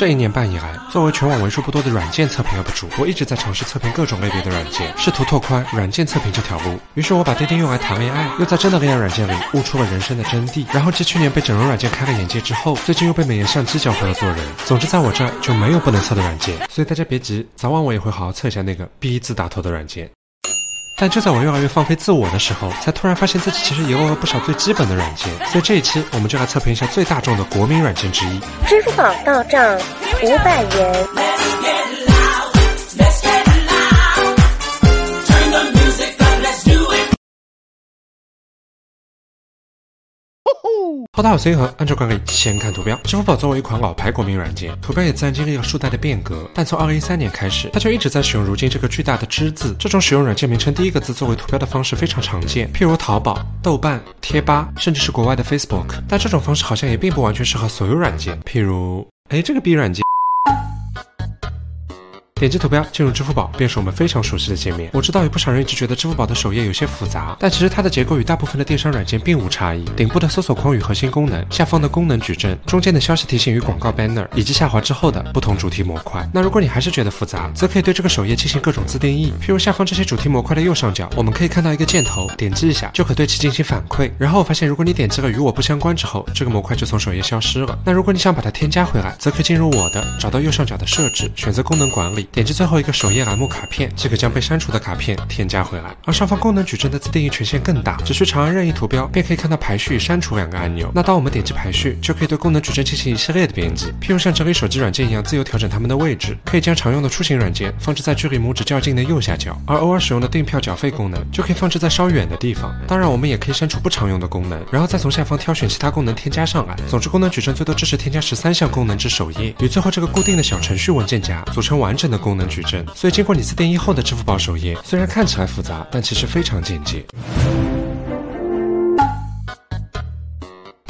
这一年半以来，作为全网为数不多的软件测评 UP 主，我一直在尝试测评各种类别的软件，试图拓宽软件测评这条路。于是我把钉钉用来谈恋爱，又在真的恋爱软件里悟出了人生的真谛。然后继去年被整容软件开了眼界之后，最近又被美颜相机教会了做人。总之，在我这儿就没有不能测的软件，所以大家别急，早晚我也会好好测一下那个 B 字打头的软件。但就在我越来越放飞自我的时候，才突然发现自己其实也忘了不少最基本的软件。所以这一期我们就来测评一下最大众的国民软件之一——支付宝到账五百元。好，大家好，随和，按照惯例先看图标。支付宝作为一款老牌国民软件，图标也自然经历了数代的变革。但从二零一三年开始，它就一直在使用如今这个巨大的“之”字。这种使用软件名称第一个字作为图标的方式非常常见，譬如淘宝、豆瓣、贴吧，甚至是国外的 Facebook。但这种方式好像也并不完全适合所有软件，譬如，哎，这个 B 软件。点击图标进入支付宝，便是我们非常熟悉的界面。我知道有不少人一直觉得支付宝的首页有些复杂，但其实它的结构与大部分的电商软件并无差异。顶部的搜索框与核心功能，下方的功能矩阵，中间的消息提醒与广告 banner，以及下滑之后的不同主题模块。那如果你还是觉得复杂，则可以对这个首页进行各种自定义。譬如下方这些主题模块的右上角，我们可以看到一个箭头，点击一下就可对其进行反馈。然后我发现，如果你点击了与我不相关之后，这个模块就从首页消失了。那如果你想把它添加回来，则可以进入我的，找到右上角的设置，选择功能管理，点击最后一个首。页栏目卡片即可将被删除的卡片添加回来，而上方功能矩阵的自定义权限更大，只需长按任意图标便可以看到排序与删除两个按钮。那当我们点击排序，就可以对功能矩阵进行一系列的编辑，譬如像整理手机软件一样自由调整它们的位置，可以将常用的出行软件放置在距离拇指较近的右下角，而偶尔使用的订票缴费功能就可以放置在稍远的地方。当然，我们也可以删除不常用的功能，然后再从下方挑选其他功能添加上来。总之，功能矩阵最多支持添加十三项功能至首页，与最后这个固定的小程序文件夹组成完整的功能矩阵。所以，经过你自定义。后的支付宝首页虽然看起来复杂，但其实非常简洁。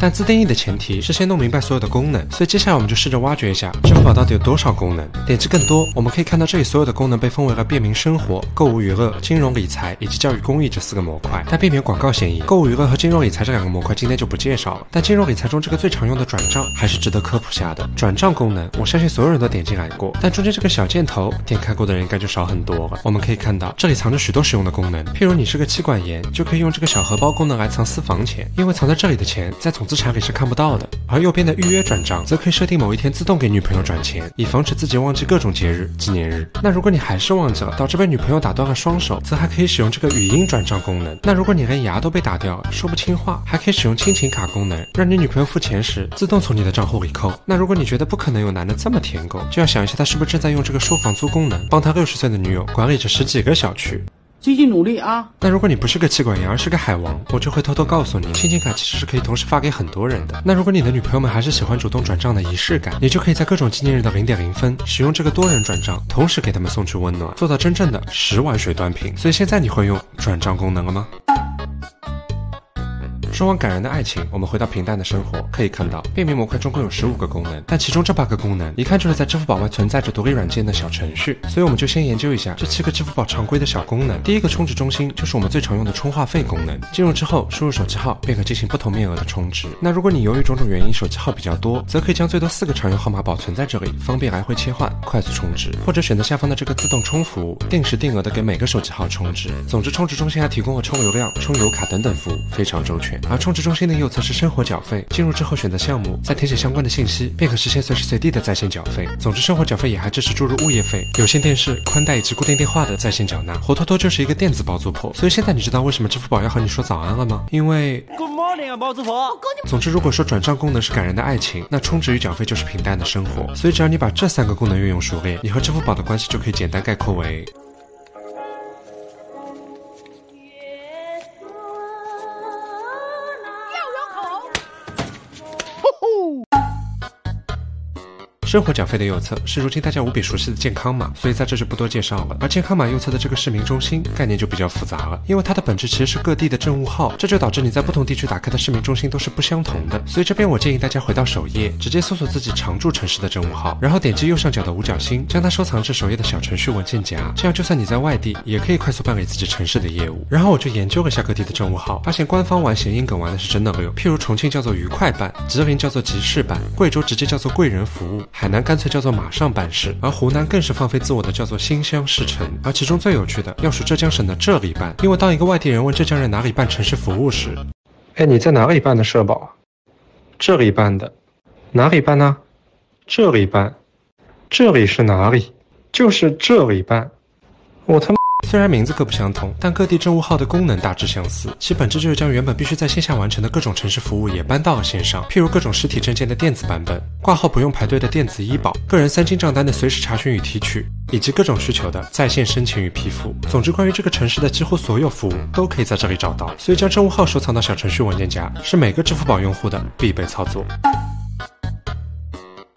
但自定义的前提是先弄明白所有的功能，所以接下来我们就试着挖掘一下支付宝到底有多少功能。点击更多，我们可以看到这里所有的功能被分为了便民生活、购物娱乐、金融理财以及教育公益这四个模块。但避免广告嫌疑，购物娱乐和金融理财这两个模块今天就不介绍了。但金融理财中这个最常用的转账还是值得科普下的。转账功能，我相信所有人都点进来过，但中间这个小箭头点开过的人应该就少很多了。我们可以看到这里藏着许多实用的功能，譬如你是个妻管严，就可以用这个小荷包功能来藏私房钱，因为藏在这里的钱在总资产里是看不到。的，而右边的预约转账则可以设定某一天自动给女朋友转钱，以防止自己忘记各种节日、纪念日。那如果你还是忘记了，导致被女朋友打断了双手，则还可以使用这个语音转账功能。那如果你连牙都被打掉了，说不清话，还可以使用亲情卡功能，让你女朋友付钱时自动从你的账户里扣。那如果你觉得不可能有男的这么舔狗，就要想一下他是不是正在用这个收房租功能，帮他六十岁的女友管理着十几个小区。继续努力啊！但如果你不是个妻管严，而是个海王，我就会偷偷告诉你，亲情卡其实是可以同时发给很多人的。那如果你的女朋友们还是喜欢主动转账的仪式感，你就可以在各种纪念日的零点零分，使用这个多人转账，同时给他们送去温暖，做到真正的十碗水端平。所以现在你会用转账功能了吗？说完感人的爱情，我们回到平淡的生活。可以看到，便民模块中共有十五个功能，但其中这八个功能一看就是在支付宝外存在着独立软件的小程序。所以我们就先研究一下这七个支付宝常规的小功能。第一个充值中心就是我们最常用的充话费功能。进入之后，输入手机号便可进行不同面额的充值。那如果你由于种种原因手机号比较多，则可以将最多四个常用号码保存在这里，方便来回切换，快速充值。或者选择下方的这个自动充服务，定时定额的给每个手机号充值。总之，充值中心还提供了充流量、充油卡等等服务，非常周全。而充值中心的右侧是生活缴费，进入之后选择项目，再填写相关的信息，便可实现随时随地的在线缴费。总之，生活缴费也还支持注入物业费、有线电视、宽带以及固定电话的在线缴纳，活脱脱就是一个电子包租婆。所以现在你知道为什么支付宝要和你说早安了吗？因为 Good morning 啊，包租婆。总之，如果说转账功能是感人的爱情，那充值与缴费就是平淡的生活。所以只要你把这三个功能运用熟练，你和支付宝的关系就可以简单概括为。生活缴费的右侧是如今大家无比熟悉的健康码，所以在这就不多介绍了。而健康码右侧的这个市民中心概念就比较复杂了，因为它的本质其实是各地的政务号，这就导致你在不同地区打开的市民中心都是不相同的。所以这边我建议大家回到首页，直接搜索自己常驻城市的政务号，然后点击右上角的五角星，将它收藏至首页的小程序文件夹，这样就算你在外地，也可以快速办理自己城市的业务。然后我就研究了下各地的政务号，发现官方玩谐音梗玩的是真的溜，譬如重庆叫做愉快办，吉林叫做集市办，贵州直接叫做贵人服务。海南干脆叫做马上办事，而湖南更是放飞自我的叫做心想事成。而其中最有趣的要数浙江省的这里办，因为当一个外地人问浙江人哪里办城市服务时，哎，你在哪里办的社保啊？这里办的，哪里办呢？这里办，这里是哪里？就是这里办。我他妈！虽然名字各不相同，但各地政务号的功能大致相似，其本质就是将原本必须在线下完成的各种城市服务也搬到了线上。譬如各种实体证件的电子版本，挂号不用排队的电子医保，个人三金账单的随时查询与提取，以及各种需求的在线申请与批复。总之，关于这个城市的几乎所有服务都可以在这里找到。所以，将政务号收藏到小程序文件夹是每个支付宝用户的必备操作。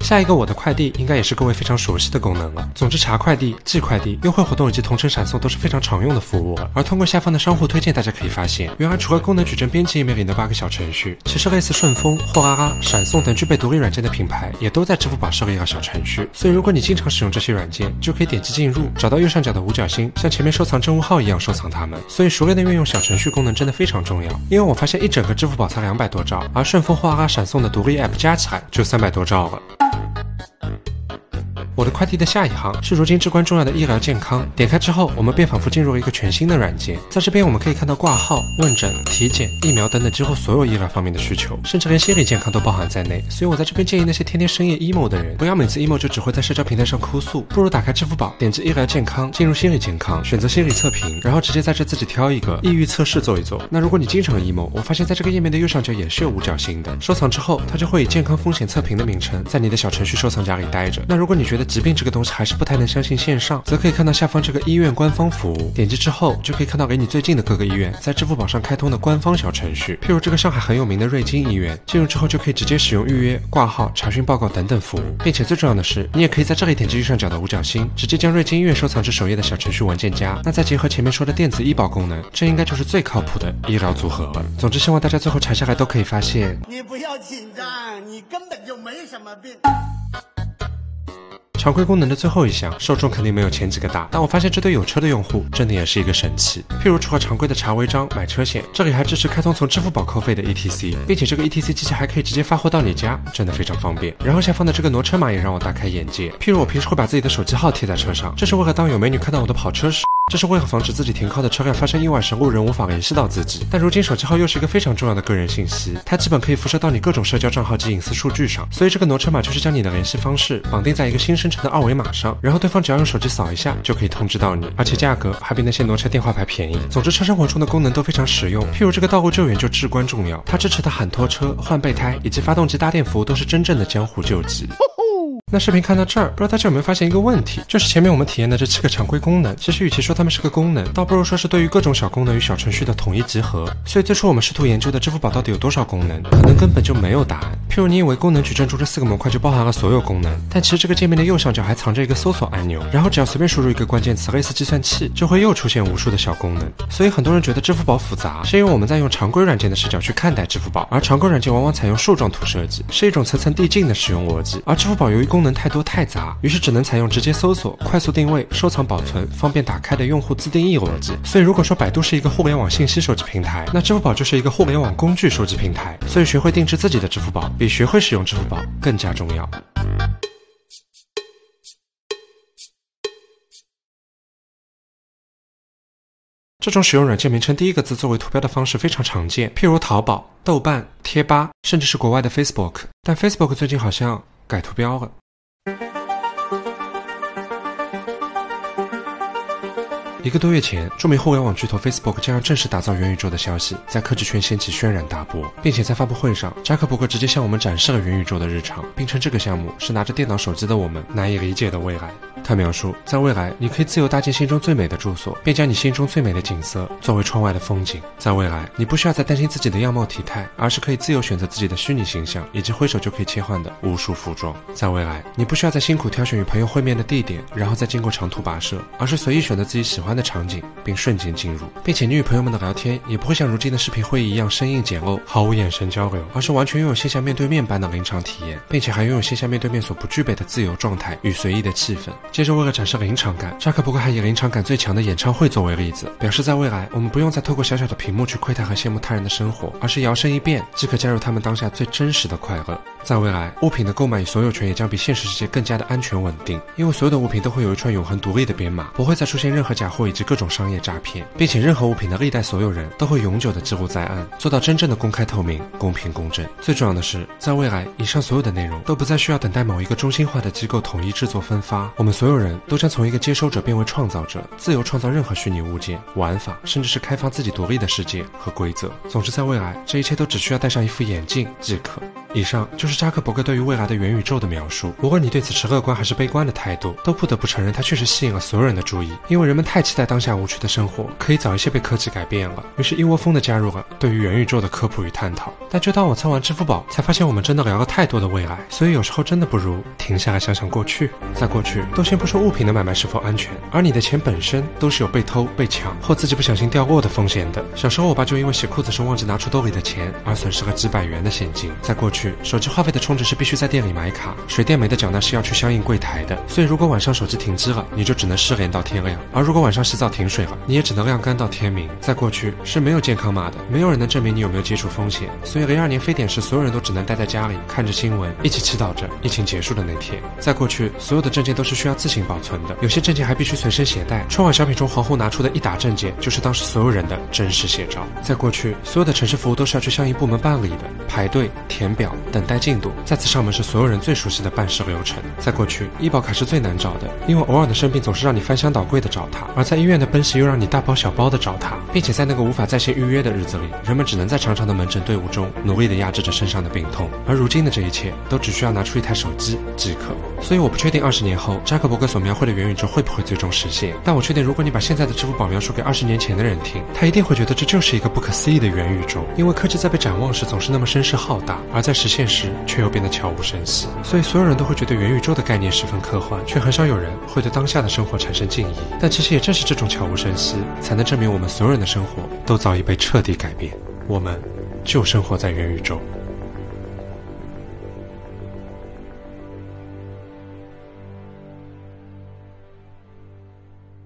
下一个我的快递应该也是各位非常熟悉的功能了。总之，查快递、寄快递、优惠活动以及同城闪送都是非常常用的服务。而通过下方的商户推荐，大家可以发现，原来除了功能矩阵编辑页面里的八个小程序，其实类似顺丰、货拉拉、闪送等具备独立软件的品牌，也都在支付宝设立了小程序。所以，如果你经常使用这些软件，就可以点击进入，找到右上角的五角星，像前面收藏政务号一样收藏它们。所以，熟练的运用小程序功能真的非常重要。因为我发现一整个支付宝才两百多兆，而顺丰、货拉拉、闪送的独立 App 加起来就三百多兆了。我的快递的下一行是如今至关重要的医疗健康。点开之后，我们便仿佛进入了一个全新的软件。在这边，我们可以看到挂号、问诊、体检、疫苗等等几乎所有医疗方面的需求，甚至连心理健康都包含在内。所以我在这边建议那些天天深夜 emo 的人，不要每次 emo 就只会在社交平台上哭诉，不如打开支付宝，点击医疗健康，进入心理健康，选择心理测评，然后直接在这自己挑一个抑郁测试做一做。那如果你经常 emo，我发现在这个页面的右上角也是有五角星的，收藏之后，它就会以健康风险测评的名称在你的小程序收藏夹里待着。那如果你觉得疾病这个东西还是不太能相信线上，则可以看到下方这个医院官方服务，点击之后就可以看到离你最近的各个医院在支付宝上开通的官方小程序，譬如这个上海很有名的瑞金医院，进入之后就可以直接使用预约、挂号、查询报告等等服务，并且最重要的是，你也可以在这里点击右上角的五角星，直接将瑞金医院收藏至首页的小程序文件夹。那再结合前面说的电子医保功能，这应该就是最靠谱的医疗组合了。总之，希望大家最后查下来都可以发现，你不要紧张，你根本就没什么病。常规功能的最后一项受众肯定没有前几个大，但我发现这对有车的用户真的也是一个神器。譬如除了常规的查违章、买车险，这里还支持开通从支付宝扣费的 ETC，并且这个 ETC 机器还可以直接发货到你家，真的非常方便。然后下方的这个挪车码也让我大开眼界。譬如我平时会把自己的手机号贴在车上，这是为了当有美女看到我的跑车时。这是为了防止自己停靠的车辆发生意外时，路人无法联系到自己。但如今手机号又是一个非常重要的个人信息，它基本可以辐射到你各种社交账号及隐私数据上。所以这个挪车码就是将你的联系方式绑定在一个新生成的二维码上，然后对方只要用手机扫一下就可以通知到你，而且价格还比那些挪车电话牌便宜。总之，车生活中的功能都非常实用。譬如这个道路救援就至关重要，它支持的喊拖车、换备胎以及发动机搭电服务都是真正的江湖救急。那视频看到这儿，不知道大家有没有发现一个问题，就是前面我们体验的这七个常规功能，其实与其说它它们是个功能，倒不如说是对于各种小功能与小程序的统一集合。所以最初我们试图研究的支付宝到底有多少功能，可能根本就没有答案。譬如你以为功能矩阵中这四个模块就包含了所有功能，但其实这个界面的右上角还藏着一个搜索按钮，然后只要随便输入一个关键词，类似计算器，就会又出现无数的小功能。所以很多人觉得支付宝复杂，是因为我们在用常规软件的视角去看待支付宝，而常规软件往往采用树状图设计，是一种层层递进的使用逻辑，而支付宝由于功能太多太杂。于是只能采用直接搜索、快速定位、收藏保存、方便打开的用户自定义逻辑。所以，如果说百度是一个互联网信息收集平台，那支付宝就是一个互联网工具收集平台。所以，学会定制自己的支付宝，比学会使用支付宝更加重要。这种使用软件名称第一个字作为图标的方式非常常见，譬如淘宝、豆瓣、贴吧，甚至是国外的 Facebook。但 Facebook 最近好像改图标了。一个多月前，著名互联网巨头 Facebook 将要正式打造元宇宙的消息，在科技圈掀起轩然大波，并且在发布会上，扎克伯格直接向我们展示了元宇宙的日常，并称这个项目是拿着电脑、手机的我们难以理解的未来。他描述，在未来，你可以自由搭建心中最美的住所，并将你心中最美的景色作为窗外的风景。在未来，你不需要再担心自己的样貌体态，而是可以自由选择自己的虚拟形象以及挥手就可以切换的无数服装。在未来，你不需要再辛苦挑选与朋友会面的地点，然后再经过长途跋涉，而是随意选择自己喜欢的场景，并瞬间进入，并且你与朋友们的聊天也不会像如今的视频会议一样生硬简陋，毫无眼神交流，而是完全拥有线下面对面般的临场体验，并且还拥有线下面对面所不具备的自由状态与随意的气氛。接着，为了展示临场感，扎克伯格还以临场感最强的演唱会作为例子，表示在未来，我们不用再透过小小的屏幕去窥探和羡慕他人的生活，而是摇身一变，即可加入他们当下最真实的快乐。在未来，物品的购买与所有权也将比现实世界更加的安全稳定，因为所有的物品都会有一串永恒独立的编码，不会再出现任何假货以及各种商业诈骗，并且任何物品的历代所有人都会永久的记录在案，做到真正的公开透明、公平公正。最重要的是，在未来，以上所有的内容都不再需要等待某一个中心化的机构统一制作分发，我们所有人都将从一个接收者变为创造者，自由创造任何虚拟物件、玩法，甚至是开发自己独立的世界和规则。总之，在未来，这一切都只需要戴上一副眼镜即可。以上就是扎克伯格对于未来的元宇宙的描述。无论你对此持乐观还是悲观的态度，都不得不承认，它确实吸引了所有人的注意。因为人们太期待当下无趣的生活可以早一些被科技改变了，于是一窝蜂的加入了对于元宇宙的科普与探讨。但就当我参完支付宝，才发现我们真的聊了太多的未来。所以有时候真的不如停下来想想过去。在过去，都是先不说物品的买卖是否安全，而你的钱本身都是有被偷、被抢或自己不小心掉落的风险的。小时候，我爸就因为洗裤子时忘记拿出兜里的钱，而损失了几百元的现金。在过去，手机话费的充值是必须在店里买卡，水电煤的缴纳是要去相应柜台的。所以如果晚上手机停机了，你就只能失联到天亮；而如果晚上洗澡停水了，你也只能晾干到天明。在过去是没有健康码的，没有人能证明你有没有接触风险。所以零二年非典时，所有人都只能待在家里看着新闻，一起祈祷着疫情结束的那天。在过去，所有的证件都是需要自行保存的，有些证件还必须随身携带。春晚小品中黄宏拿出的一打证件，就是当时所有人的真实写照。在过去，所有的城市服务都是要去相应部门办理的，排队、填表、等待进度。再次上门是所有人最熟悉的办事流程。在过去，医保卡是最难找的，因为偶尔的生病总是让你翻箱倒柜的找它，而在医院的奔袭又让你大包小包的找它，并且在那个无法在线预约的日子里，人们只能在长长的门诊队伍中努力地压制着身上的病痛。而如今的这一切，都只需要拿出一台手机即可。所以我不确定二十年后扎克伯格所描绘的元宇宙会不会最终实现，但我确定，如果你把现在的支付宝描述给二十年前的人听，他一定会觉得这就是一个不可思议的元宇宙，因为科技在被展望时总是那么声势浩大，而在实现时却又变得悄无声息。所以所有人都会觉得元宇宙的概念十分科幻，却很少有人会对当下的生活产生敬意。但其实也正是这种悄无声息，才能证明我们所有人的生活都早已被彻底改变，我们就生活在元宇宙。